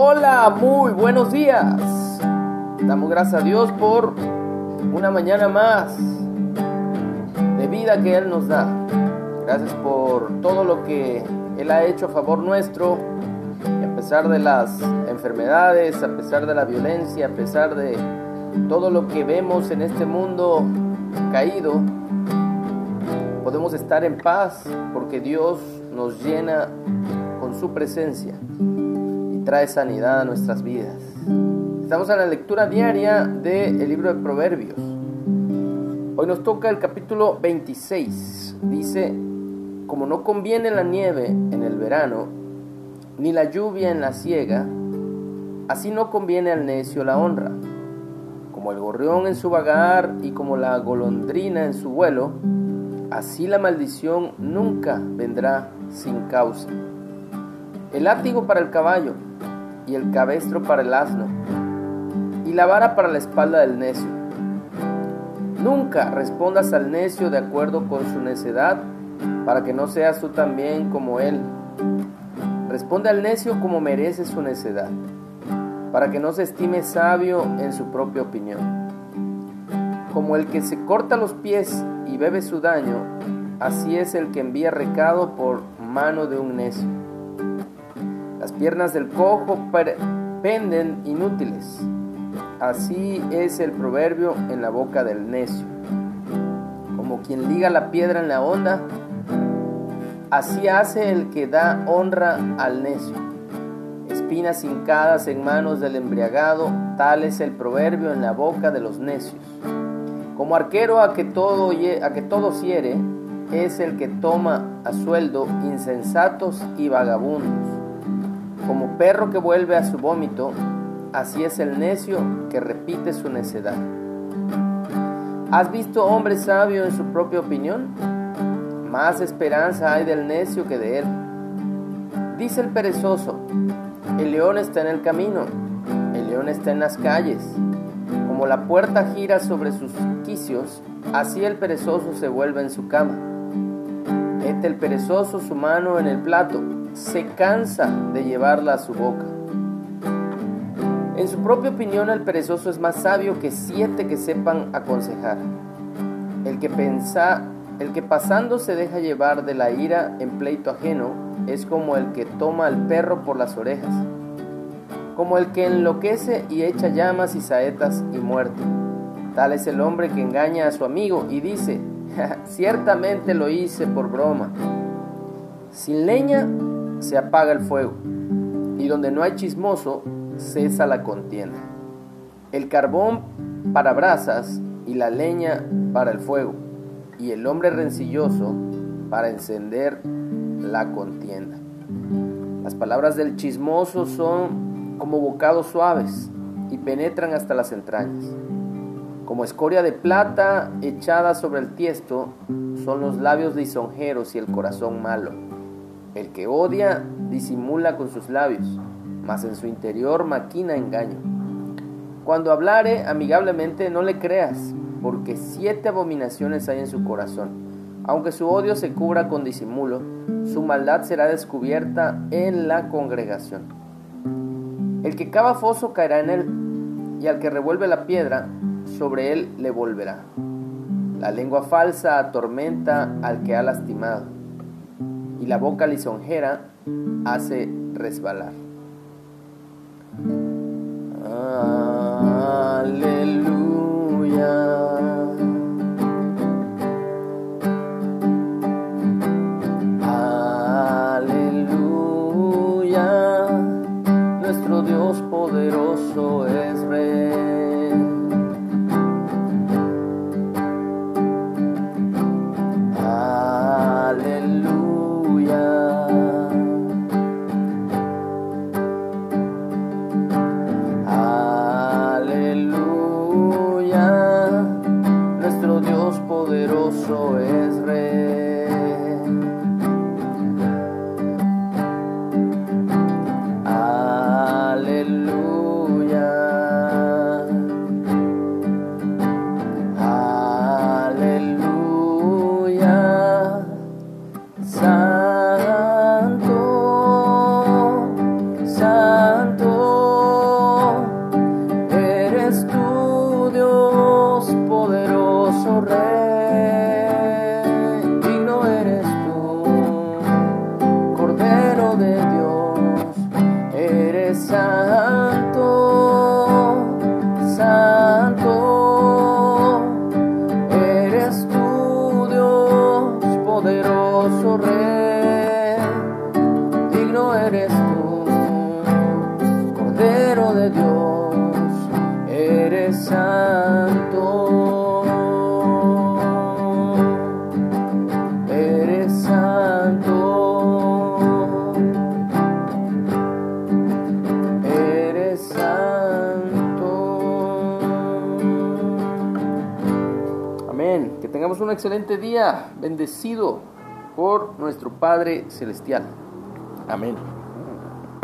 Hola, muy buenos días. Damos gracias a Dios por una mañana más de vida que Él nos da. Gracias por todo lo que Él ha hecho a favor nuestro, a pesar de las enfermedades, a pesar de la violencia, a pesar de todo lo que vemos en este mundo caído. Podemos estar en paz porque Dios nos llena con su presencia trae sanidad a nuestras vidas. Estamos en la lectura diaria del libro de Proverbios. Hoy nos toca el capítulo 26. Dice, como no conviene la nieve en el verano, ni la lluvia en la siega, así no conviene al necio la honra. Como el gorrión en su vagar y como la golondrina en su vuelo, así la maldición nunca vendrá sin causa. El látigo para el caballo y el cabestro para el asno, y la vara para la espalda del necio. Nunca respondas al necio de acuerdo con su necedad, para que no seas tú también como él. Responde al necio como merece su necedad, para que no se estime sabio en su propia opinión. Como el que se corta los pies y bebe su daño, así es el que envía recado por mano de un necio. Las piernas del cojo penden inútiles. Así es el proverbio en la boca del necio. Como quien liga la piedra en la onda, así hace el que da honra al necio. Espinas hincadas en manos del embriagado, tal es el proverbio en la boca de los necios. Como arquero a que todo, a que todo hiere, es el que toma a sueldo insensatos y vagabundos. Como perro que vuelve a su vómito, así es el necio que repite su necedad. ¿Has visto hombre sabio en su propia opinión? Más esperanza hay del necio que de él. Dice el perezoso, el león está en el camino, el león está en las calles. Como la puerta gira sobre sus quicios, así el perezoso se vuelve en su cama. Mete el perezoso su mano en el plato se cansa de llevarla a su boca. En su propia opinión, el perezoso es más sabio que siete que sepan aconsejar. El que, pensa, el que pasando se deja llevar de la ira en pleito ajeno es como el que toma al perro por las orejas, como el que enloquece y echa llamas y saetas y muerte. Tal es el hombre que engaña a su amigo y dice, ciertamente lo hice por broma. Sin leña se apaga el fuego, y donde no hay chismoso, cesa la contienda. El carbón para brasas y la leña para el fuego, y el hombre rencilloso para encender la contienda. Las palabras del chismoso son como bocados suaves y penetran hasta las entrañas. Como escoria de plata echada sobre el tiesto son los labios lisonjeros y el corazón malo. El que odia disimula con sus labios, mas en su interior maquina engaño. Cuando hablare amigablemente no le creas, porque siete abominaciones hay en su corazón. Aunque su odio se cubra con disimulo, su maldad será descubierta en la congregación. El que cava foso caerá en él, y al que revuelve la piedra, sobre él le volverá. La lengua falsa atormenta al que ha lastimado y la boca lisonjera hace resbalar. Aleluya. digno eres tú, Cordero de Dios, eres santo, santo, eres tú Dios, poderoso rey, digno eres tú, Cordero de Dios, eres santo. Que tengamos un excelente día, bendecido por nuestro Padre Celestial. Amén.